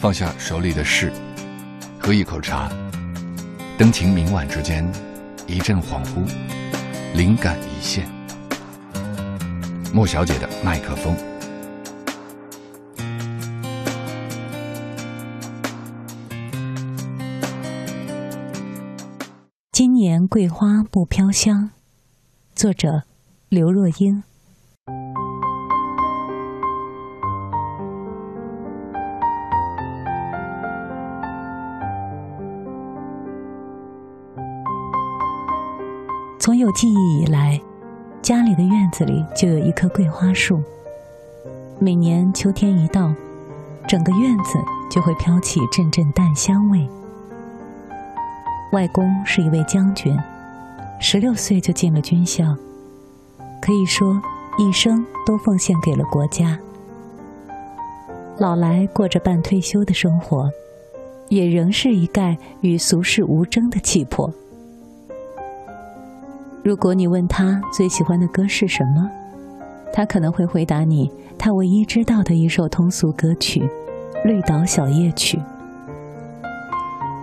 放下手里的事，喝一口茶，灯情明晚之间，一阵恍惚，灵感一现。莫小姐的麦克风。今年桂花不飘香，作者刘若英。从有记忆以来，家里的院子里就有一棵桂花树。每年秋天一到，整个院子就会飘起阵阵淡香味。外公是一位将军，十六岁就进了军校，可以说一生都奉献给了国家。老来过着半退休的生活，也仍是一概与俗世无争的气魄。如果你问他最喜欢的歌是什么，他可能会回答你他唯一知道的一首通俗歌曲《绿岛小夜曲》。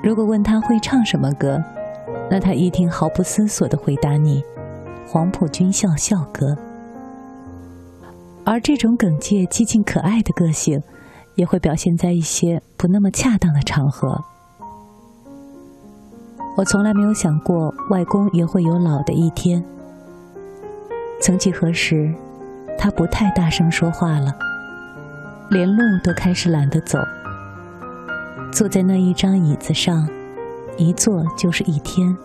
如果问他会唱什么歌，那他一定毫不思索的回答你：“黄埔军校校歌。”而这种耿介、激进、可爱的个性，也会表现在一些不那么恰当的场合。我从来没有想过外公也会有老的一天。曾几何时，他不太大声说话了，连路都开始懒得走。坐在那一张椅子上，一坐就是一天。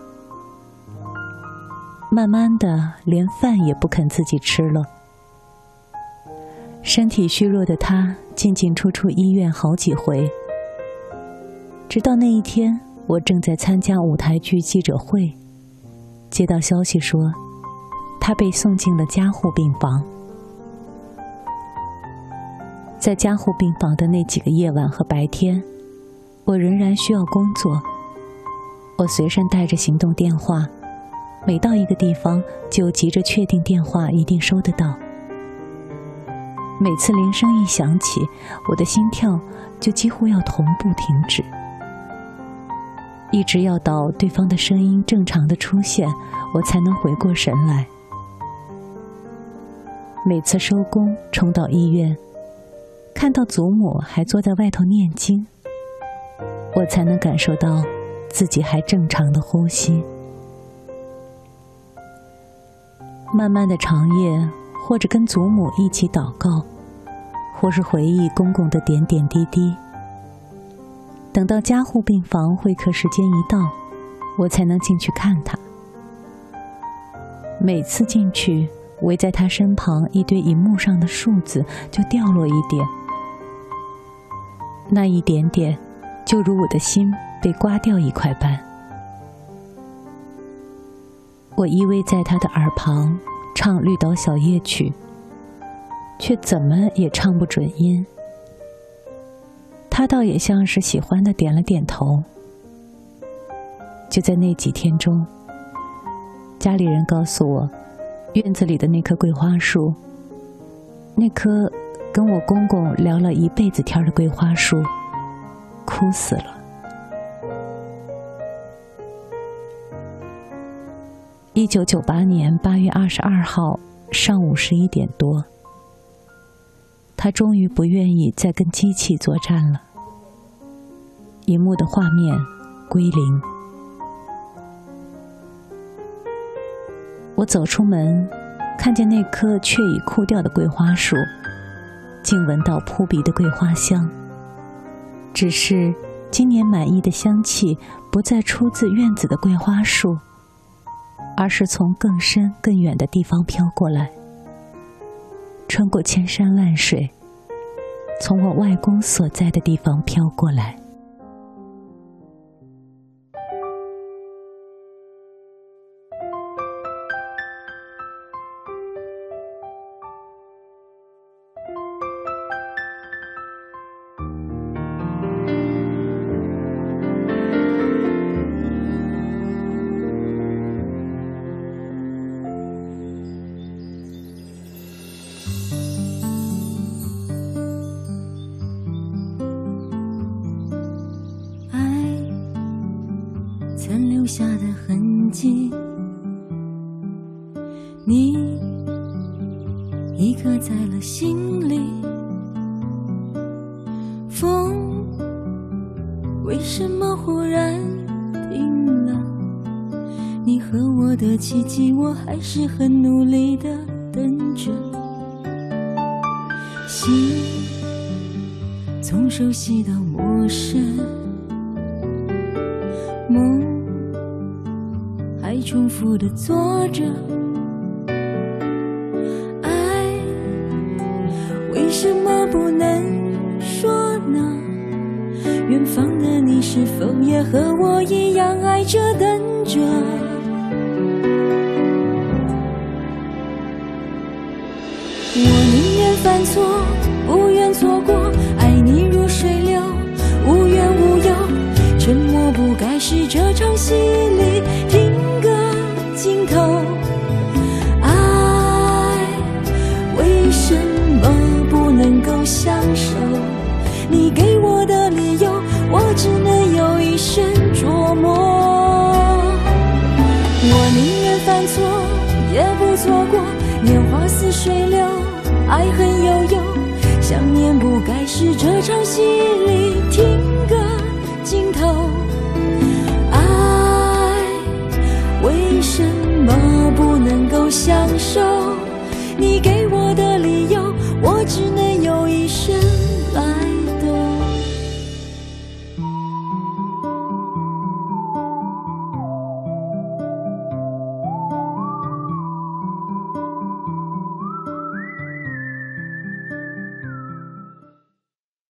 慢慢的，连饭也不肯自己吃了。身体虚弱的他，进进出出医院好几回。直到那一天，我正在参加舞台剧记者会，接到消息说，他被送进了加护病房。在加护病房的那几个夜晚和白天。我仍然需要工作。我随身带着行动电话，每到一个地方就急着确定电话一定收得到。每次铃声一响起，我的心跳就几乎要同步停止，一直要到对方的声音正常的出现，我才能回过神来。每次收工冲到医院，看到祖母还坐在外头念经。我才能感受到自己还正常的呼吸。慢慢的长夜，或者跟祖母一起祷告，或是回忆公公的点点滴滴。等到加护病房会客时间一到，我才能进去看他。每次进去，围在他身旁一堆银幕上的数字就掉落一点，那一点点。就如我的心被刮掉一块般，我依偎在他的耳旁唱《绿岛小夜曲》，却怎么也唱不准音。他倒也像是喜欢的，点了点头。就在那几天中，家里人告诉我，院子里的那棵桂花树，那棵跟我公公聊了一辈子天的桂花树。哭死了。一九九八年八月二十二号上午十一点多，他终于不愿意再跟机器作战了。荧幕的画面归零。我走出门，看见那棵却已枯掉的桂花树，竟闻到扑鼻的桂花香。只是，今年满意的香气不再出自院子的桂花树，而是从更深更远的地方飘过来，穿过千山万水，从我外公所在的地方飘过来。留下的痕迹，你已刻在了心里。风为什么忽然停了？你和我的奇迹，我还是很努力的等着。心从熟悉到陌生。梦还重复的做着，爱为什么不能说呢？远方的你是否也和我一样爱着等着？我宁愿犯错，不愿错过，爱你如水流，无怨无忧。沉默不该是这场戏里尽头。爱为什么不能够相守？你给我的理由，我只能有一生琢磨。我宁愿犯错，也不错过。年华似水流，爱恨悠悠。想念不该是这场戏里听个尽头。手？你给我的理由，我只能有一生。